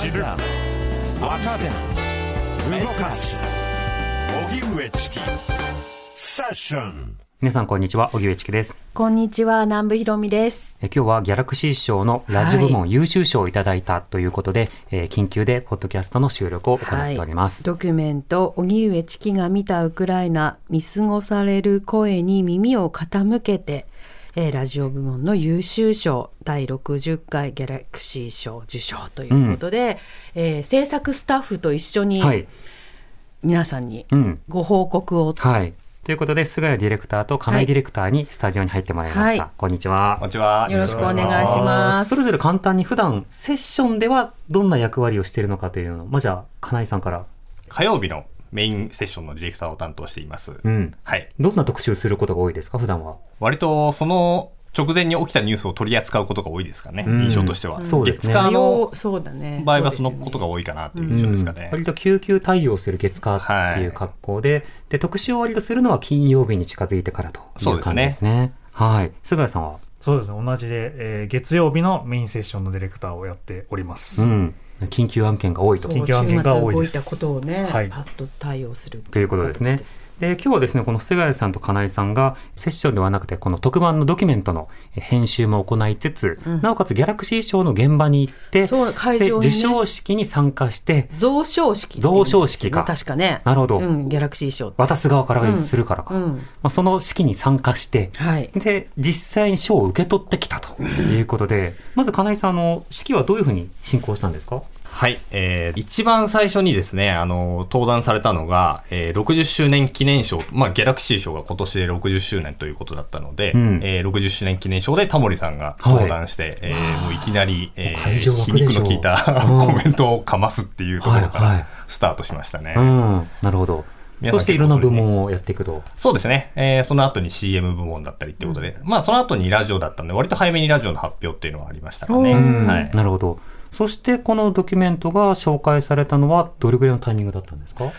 知る。若手動かす。荻上チキ。セッション。皆さんこんにちは、荻上チキです。こんにちは、南部ひろみです。え今日はギャラクシー賞のラジオ部門優秀賞をいただいたということで、えー緊急でポッドキャストの収録を行っております。ドキュメント、荻上チキが見たウクライナ、見過ごされる声に耳を傾けて、えーラジオ部門の優秀賞第60回ギャラクシー賞受賞ということで、えー制作スタッフと一緒にはい。皆さんにうん。ご報告を、はい。ということで、菅谷ディレクターと金井ディレクターにスタジオに入ってもらいました。はいこんにちはこん。にちは。よろしくお願いします。それぞれ簡単に普段セッションではどんな役割をしているのかというのを、まあ、じゃあ、金井さんから。火曜日のメインセッションのディレクターを担当しています。うん。はい。どんな特集することが多いですか、普段は。割とその直前に起きたニュースを取り扱うことが多いですかね。うん印象としては。そうですね月火のそうだね。場合はそのことがが多いかなという印象ですかね。割と救急対応する月火っていう格好で、で、特集を割とするのは金曜日に近づいてからという感じですね。はい。菅谷さんは？そうですね同じで、えー月曜日のメインセッションのディレクターをやっております、うん。緊急案件が多いと。緊急案件が多いです週末動いたことをね、はいパッと対応するということですね。で、今日はですね、この菅谷さんと金井さんが、セッションではなくて、この特番のドキュメントのえ編集も行いつつ、なおかつギャラクシー賞の現場に行って、そう会場にね。で授賞式に参加して、贈賞式っていうん贈賞式か。確かね。なるほど。うん、ギャラクシー賞渡す側からするから。か。うん。うんまあ、その式に参加して、はい。で、実際に賞を受け取ってきたということで、まず金井さん、あの、式はどういうふうに進行したんですか？はい。えー一番最初にですね、あの、登壇されたのが、えー60周年記念賞、まあ、ギャラクシー賞が今年で60周年ということだったので、うんえー60周年記念賞でタモリさんが登壇して、えーもういきなり、えー皮肉の効いたうん コメントをかますっていうところかはいはいらスタートしましたね。うん、なるほど。そしていろんな部門をやっていくと。そうですね。えーその後に CM 部門だったりっていうことで、まあその後にラジオだったんで、割と早めにラジオの発表っていうのはありましたかね。うんはい。なるほど。そしてこのドキュメントが紹介されたのはどれぐらいのタイミングだったんですか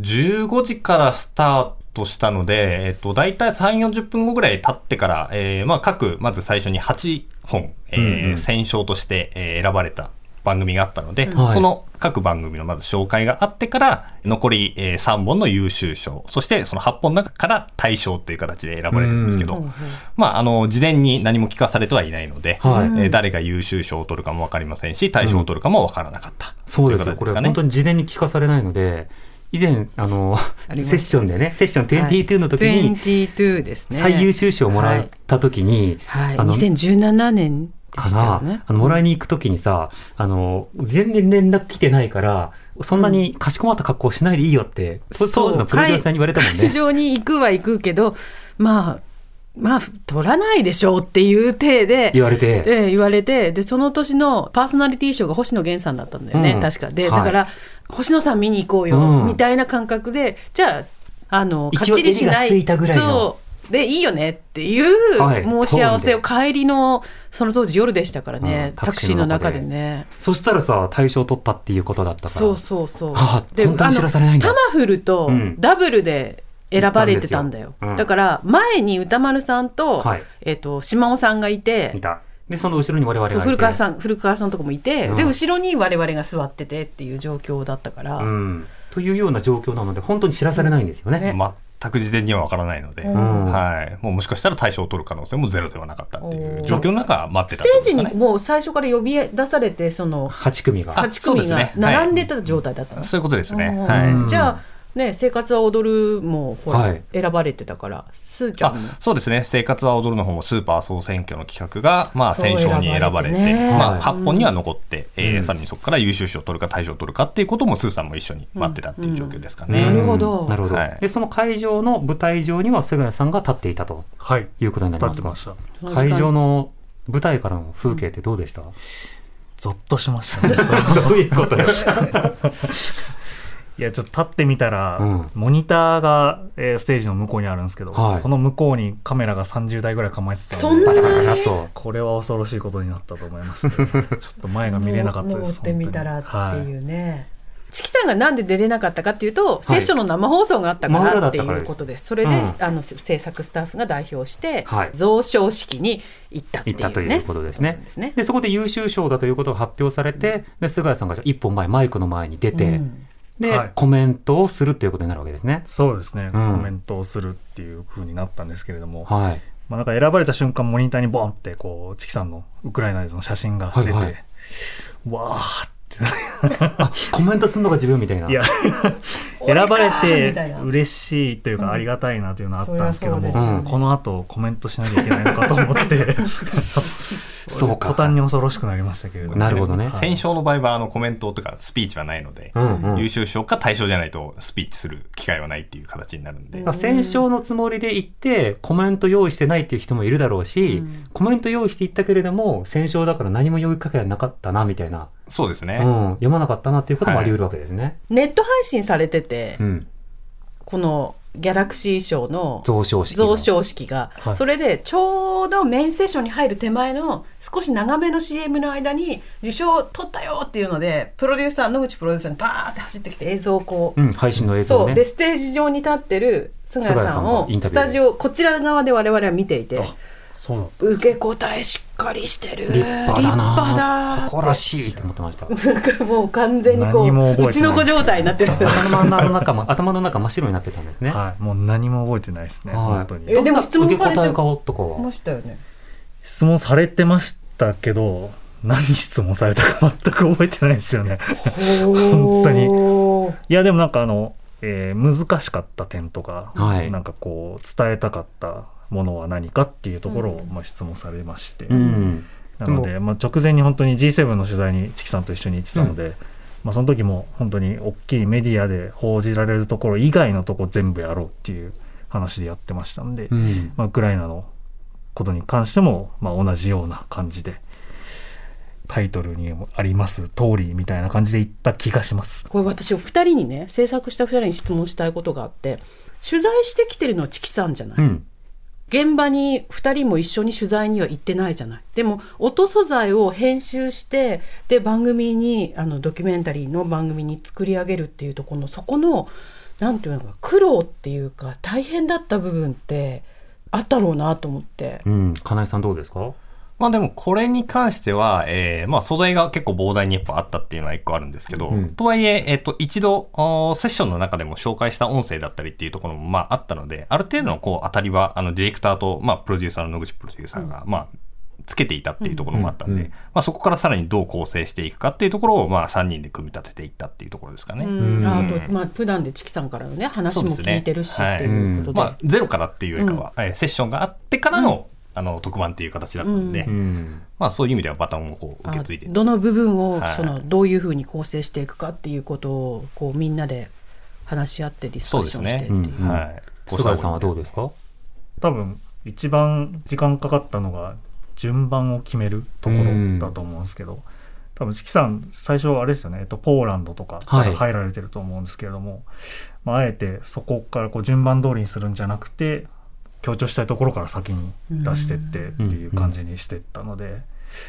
？15時からスタートしたので、えっと、大体3、40分後ぐらい経ってから、えーまあ各、まず最初に8本、えーうんうん。選奨として、えー選ばれた番組があったので、はい。その各番組のまず紹介があってから、残り、え3本の優秀賞、そしてその8本の中から大賞っていう形で選ばれるんですけど、うん。まあ、あの、事前に何も聞かされてはいないので、はい。えー誰が優秀賞を取るかもわかりませんし、大賞を取るかもわからなかった。そうですよ。これとい形かね。本当に事前に聞かされないので、以前、あの、セッションでね、セッション22の時に、22ですね。最優秀賞をもらった時に、はい、あの2017年でかな、ね。あの、もらいに行く時にさ、あの、全然連絡来てないから、そんなにかしこまった格好しないでいいよって、そう当時のプロデューサーに言われたもんね。会。場に行くは行くけどまあまあ取らないでしょうっていう体で言われて。で言われてでその年のパーソナリティ賞が星野源さんだったんだよね、うん。確か。で、はい。だから星野さん見に行こうよ、うん。みたいな感覚でじゃああのか一応っちりしない。襟がついたぐらいの。そうでいいよねっていうはい申し合わせを帰りのその当時夜でしたからね、うんタクシーの中でね。そしたらさ、大賞取ったっていうことだったから。そうそうそう。あ本当に知らされないんだ。フルとうん。ダブルで選ばれてたんだよ、うんだから前に歌丸さんと,、はい。えっと島尾さんがいて見た。で、その後ろに我々が古川さん古川さんとかもいて、うん。で後ろに我々が座っててっていう状況だったから、うん。というような状況なので、本当に知らされないんですよね。ね全く事前にはわからないので、ん。はい。もうもしかしたら大賞を取る可能性もゼロではなかったっていう状況の中待ってスたね。テージにもう最初から呼び出されてその8組が。8組が並んでた状態だったの、そういうことですね。うん。はい。じゃあね生活は踊るもほら、はい。選ばれてたからすーちゃんも。あそうですね。生活は踊るの方もスーパー総選挙の企画が、まあ、選奨に選ばれて、ね。まあ、はい8本には残って、えーうんさらにそこから優秀賞を取るか大賞を取るかっていうこともスーさんも一緒に待ってたっていう状況ですかね。なるほど。なるほど。はいで、その会場の舞台上には菅谷さんが立っていたとはいいうことになり立ますかってました会場の舞台からの風景ってどうでした、ゾッとしましたね。どういうことよ。いやちょっと立ってみたら、うん。モニターが、えーステージの向こうにあるんですけど、はい。その向こうにカメラが30台ぐらい構えてたのでバシャバシャと。これは恐ろしいことになったと思いましてちょっと前が見れなかったです登ってみたらっていうね、チキさんがなんで出れなかったかっていうと、セッションの生放送があったからっていうことです。それで、うん。あの制作スタッフが代表して、はい。贈賞式に行ったっていう、ね、行ったということですね。ですね。でそこで優秀賞だということが発表されて、で菅谷さんが一本前マイクの前に出て、うんで、はいコメントをするということになるわけですね。そうですね、んコメントをするっていう風になったんですけれども、はい。まあ、なんか選ばれた瞬間モニターにボンってこうチキさんのウクライナでの写真が出て、はいはいわーってあコメントするのが自分みたいな。いや選ばれて嬉しいというかありがたいなというのはあったんですけども、うですよね。この後コメントしなきゃいけないのかと思って。そうか。途端に恐ろしくなりましたけれども。なるほどね。選奨の場合はあのコメントとかスピーチはないので、うんうん。優秀賞か大賞じゃないとスピーチする機会はないっていう形になるんで、まあ戦勝のつもりで行ってコメント用意してないっていう人もいるだろうし、うん。コメント用意して行ったけれども戦勝だから何も用意かけなかったなみたいな、そうですね。うん、読まなかったなっていうこともあり得るわけですね。ネット配信されてて、うん、このギャラクシー賞の贈賞式の贈賞式が、はい。それでちょうどメインセッションに入る手前の少し長めの CM の間に受賞取ったよっていうのでプロデューサー野口プロデューサーにバーって走ってきて映像をこう、うん、配信の映像ね。そう。でステージ上に立ってる菅谷さんをスタジオこちら側で我々は見ていて受け答えしっかりしてる。立派だな。立派だ誇らしいと思ってました。もう完全にこ何も覚えてないううちの子状態になってる頭の中も頭の中真っ白になってたんですね、はい、もう何も覚えてないですね、はい。本当に。えでも質問されてどんな受け答えかとかは？ましたよね。質問されてましたけど何質問されたか全く覚えてないですよね。本当に。にいやでもなんかあの、えー難しかった点とか、はい。なんかこう伝えたかったものは何かっていうところを、うん。まあ、質問されまして、うん。なので、まあ、直前に本当に G7 の取材にチキさんと一緒に行ってたので、まあ、その時も本当に大きいメディアで報じられるところ以外のところ全部やろうっていう話でやってましたんで、うん。まあ、ウクライナのことに関しても、まあ、同じような感じでタイトルにあります通りみたいな感じで言った気がします。これ私お二人にね制作した二人に質問したいことがあって取材してきてるのはチキさんじゃない、うん現場に2人も一緒に取材には行ってないじゃない。でも音素材を編集してで番組にあのドキュメンタリーの番組に作り上げるっていうところのそこのなんていうのか苦労っていうか大変だった部分ってあったろうなと思って。うん、金井さんどうですか？まあでもこれに関しては、えーまあ素材が結構膨大にやっぱあったっていうのは一個あるんですけど、うん。とはいえ、えっ、と、一度、おセッションの中でも紹介した音声だったりっていうところもまああったので、ある程度のこう当たりは、あのディレクターと、まあプロデューサーの野口プロデューサーが、まあ、つけていたっていうところもあったんで、うんうんまあそこからさらにどう構成していくかっていうところを、まあ3人で組み立てていったっていうところですかね。うん。うん。あと、まあ、普段でチキさんからのね話も聞いてるし、はいっていうことで、まあゼロからっていうよりかは、えーセッションがあってからの、あの特番っていう形だったんで、ううん。まあそういう意味ではバトンをこう受けあ継いで。どの部分をはい。そのどういうふうに構成していくかっていうことをこうみんなで話し合ってディスカッションしてっていう。そうですね。うん。はい。菅谷さんはどうですか？多分一番時間かかったのが順番を決めるところだと思うんですけど、多分チキさん最初あれですよね、えっと、ポーランドとかから入られてると思うんですけれども、まあ、あえてそこからこう順番通りにするんじゃなくて強調したいところから先に出してってっていう感じにしてったので、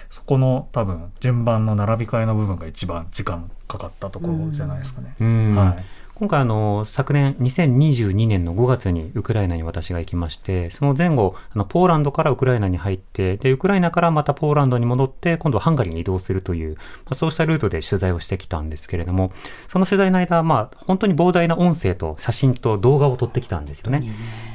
そこの多分順番の並び替えの部分が一番時間かかったところじゃないですかね。うん。はい今回あの昨年2022年の5月にウクライナに私が行きましてその前後あのポーランドからウクライナに入ってでウクライナからまたポーランドに戻って今度はハンガリーに移動するという、まあ、そうしたルートで取材をしてきたんですけれどもその取材の間、まあ、本当に膨大な音声と写真と動画を撮ってきたんですよね。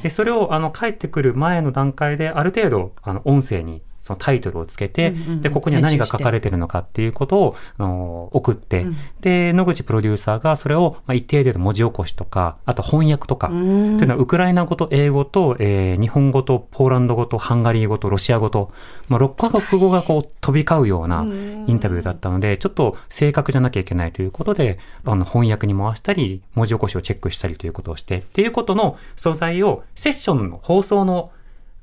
でそれをあの帰ってくる前の段階である程度あの音声にそのタイトルをつけて、うんうんうん。でここには何が書かれてるのかっていうことをあの送って、うん。で野口プロデューサーがそれを、まあ、一定程度文字起こしとかあと翻訳とか、ってうんいうのはウクライナ語と英語と、えー日本語とポーランド語とハンガリー語とロシア語と、まあ、6カ国語がこう飛び交うようなインタビューだったのでちょっと正確じゃなきゃいけないということであの翻訳に回したり文字起こしをチェックしたりということをしてっていうことの素材をセッションの放送の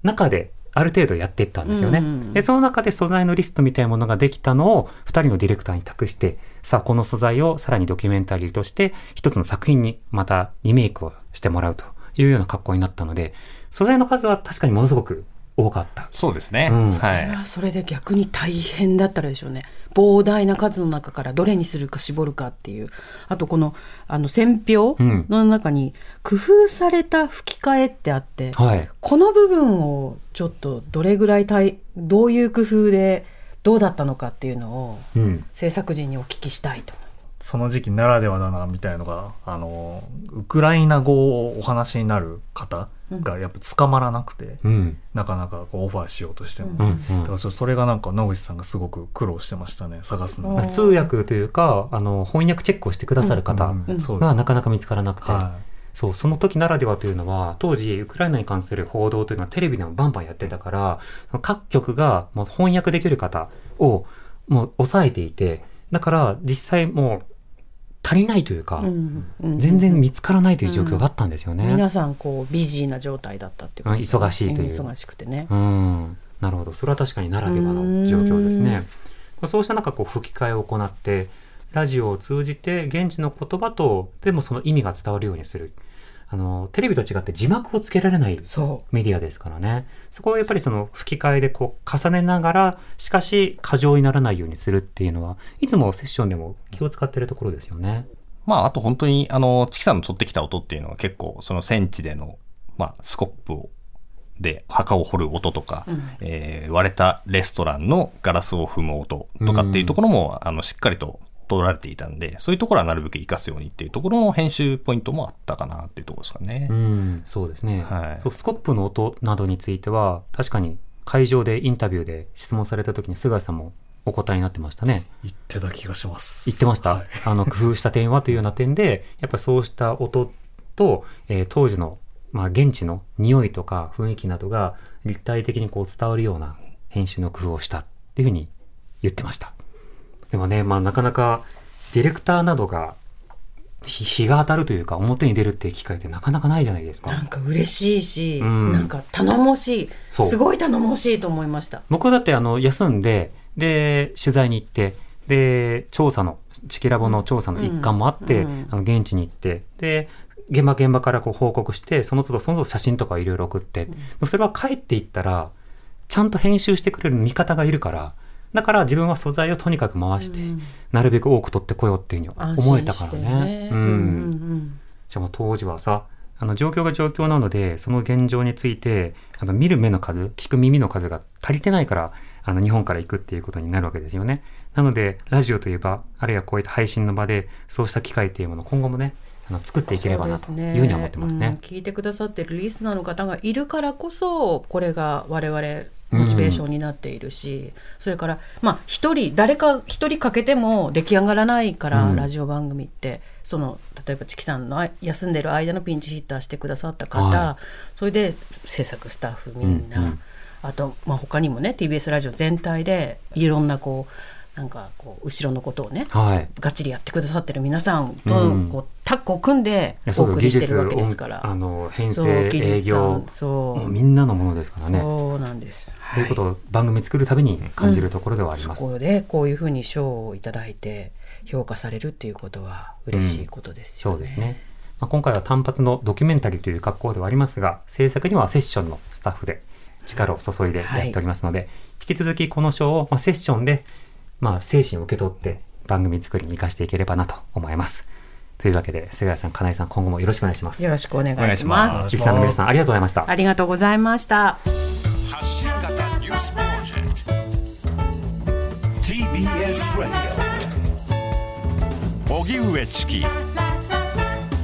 中である程度やっていったんですよね。うんうんでその中で素材のリストみたいなものができたのを2人のディレクターに託してさあこの素材をさらにドキュメンタリーとして一つの作品にまたリメイクをしてもらうというような格好になったので素材の数は確かにものすごく多かった。そうですね。うんそれはそれで逆に大変だったらでしょうね膨大な数の中からどれにするか絞るかっていうあとこのあの選評の中に工夫された吹き替えってあって、はい。この部分をちょっとどれぐらいたいどういう工夫でどうだったのかっていうのをうん。制作陣にお聞きしたいと。その時期ならではだなみたいのがあのウクライナ語をお話になる方がやっぱ捕まらなくて、うん。なかなかこうオファーしようとしても、うだん。からそそれがなんか野口さんがすごく苦労してましたね探すの。うん。通訳というか、あの、翻訳チェックをしてくださる方がなかなか見つからなくて、はそう、その時ならではというのは、当時、ウクライナに関する報道というのはテレビでもバンバンやってたから、各局がもう翻訳できる方をもう抑えていて、だから実際もう足りないというか、うんうん全然見つからないという状況があったんですよね。皆さんこうビジーな状態だったっていうことうん忙しいという忙しくてね。うん。なるほど。それは確かにならではの状況ですね。そうした中、こう、吹き替えを行って、ラジオを通じて、現地の言葉と、でもその意味が伝わるようにする。あの、テレビと違って字幕をつけられないそメディアですからね。そこはやっぱりその吹き替えでこう重ねながら、しかし過剰にならないようにするっていうのは、いつもセッションでも気を使ってるところですよね。まあ、あと本当に、あの、チキさんの取ってきた音っていうのは結構、その戦地での、まあ、スコップを、で、墓を掘る音とか、えー割れたレストランのガラスを踏む音とかっていうところも、あの、しっかりと取られていたんで、そういうところはなるべく活かすようにっていうところの編集ポイントもあったかなっていうところですかね。うん、そうですね。はいそうスコップの音などについては、確かに会場でインタビューで質問された時に菅井さんもお答えになってましたね。い言ってた気がします言ってました、はいあの、工夫した点はというような点で、やっぱそうした音と、えー当時の、まあ、現地の匂いとか雰囲気などが立体的にこう伝わるような編集の工夫をしたっていうふうに言ってました。でもね、まあなかなかディレクターなどが日日が当たるというか表に出るっていう機会ってなかなかないじゃないですか。なんか嬉しいし、うん。なんか頼もしい。すごい頼もしいと思いました。僕だってあの休んでで取材に行ってで調査のチキラボの調査の一環もあって、うん。あの現地に行ってで現場現場からこう報告してその都度その都度写真とかいろいろ送って、それは帰っていったらちゃんと編集してくれる味方がいるからだから自分は素材をとにかく回して、うんなるべく多く取ってこようっていうふうに安思えたからね。うんうんしかも当時はさ、あの状況が状況なので、その現状について、あの見る目の数、聞く耳の数が足りてないから、あの日本から行くっていうことになるわけですよね。なので、ラジオという場、あるいはこういった配信の場で、そうした機会っていうものを今後もね、あの作っていければなというふうには思ってますね。うん聞いてくださってるリスナーの方がいるからこそこれが我々モチベーションになっているし、それからまあ一人誰か一人かけても出来上がらないから、うん。ラジオ番組ってその例えばチキさんのあ休んでる間のピンチヒッターしてくださった方、はそれで制作スタッフみんな、うんうん。あと、まあ、他にもね TBS ラジオ全体でいろんなこうなんかこう後ろのことをねはい。がっちりやってくださってる皆さんとうん。こうタッグを組んでお送りしてるわけですから。あの、編成、営業ん、そうもうみんなのものですからね。そうなんです。ということを番組作るたびに感じるところではあります。ここでこういうふうに賞をいただいて評価されるっていうことは嬉しいことですよね。そうですね。まあ、今回は単発のドキュメンタリーという格好ではありますが、制作にはセッションのスタッフで力を注いでやっておりますので、引き続きこの賞を、まあ、セッションで、まあ、精神を受け取って番組作りに生かしていければなと思います。というわけで、菅谷さん、金井さん、今後もよろしくお願いします。よろしくお願いしま。ます岸さんの皆さん、ありがとうございました。ありがとうございました。発信型ニュースプロジェクト TBS ラディオ荻上チキ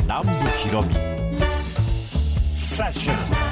南部ひろみセッション